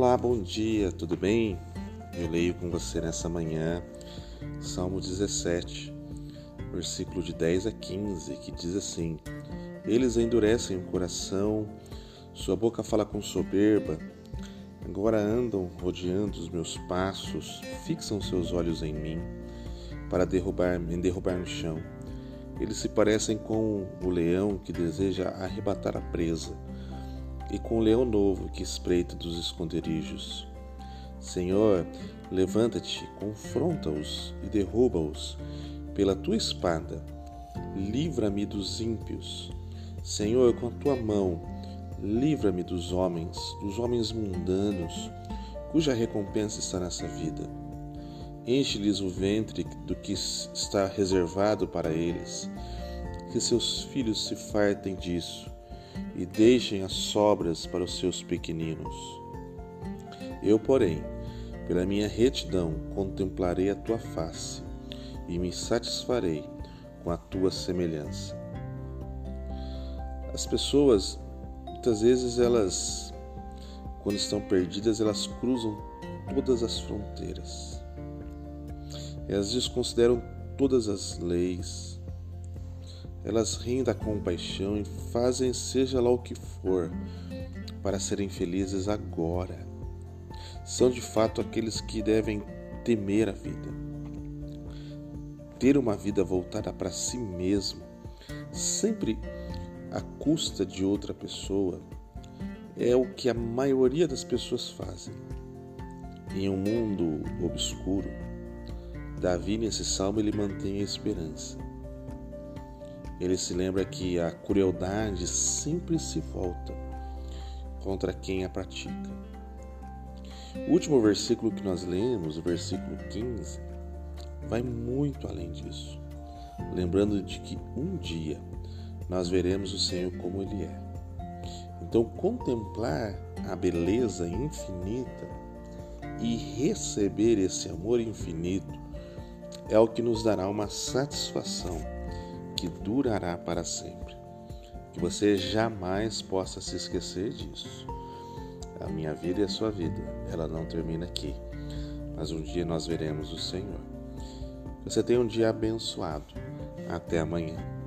Olá, bom dia, tudo bem? Eu leio com você nessa manhã Salmo 17, versículo de 10 a 15, que diz assim: Eles endurecem o coração, sua boca fala com soberba, agora andam rodeando os meus passos, fixam seus olhos em mim, para derrubar, me derrubar no chão. Eles se parecem com o leão que deseja arrebatar a presa e com o leão novo que espreita dos esconderijos. Senhor, levanta-te, confronta-os e derruba-os pela tua espada. Livra-me dos ímpios. Senhor, com a tua mão, livra-me dos homens, dos homens mundanos, cuja recompensa está nessa vida. Enche-lhes o ventre do que está reservado para eles, que seus filhos se fartem disso e deixem as sobras para os seus pequeninos. Eu, porém, pela minha retidão contemplarei a tua face e me satisfarei com a tua semelhança. As pessoas, muitas vezes, elas, quando estão perdidas, elas cruzam todas as fronteiras. Elas desconsideram todas as leis, elas riem da compaixão e fazem seja lá o que for para serem felizes agora. São de fato aqueles que devem temer a vida. Ter uma vida voltada para si mesmo, sempre à custa de outra pessoa, é o que a maioria das pessoas fazem. Em um mundo obscuro, Davi nesse salmo ele mantém a esperança ele se lembra que a crueldade sempre se volta contra quem a pratica. O último versículo que nós lemos, o versículo 15, vai muito além disso, lembrando de que um dia nós veremos o Senhor como Ele é. Então, contemplar a beleza infinita e receber esse amor infinito é o que nos dará uma satisfação que durará para sempre. Que você jamais possa se esquecer disso. A minha vida e a sua vida, ela não termina aqui, mas um dia nós veremos o Senhor. Você tenha um dia abençoado. Até amanhã.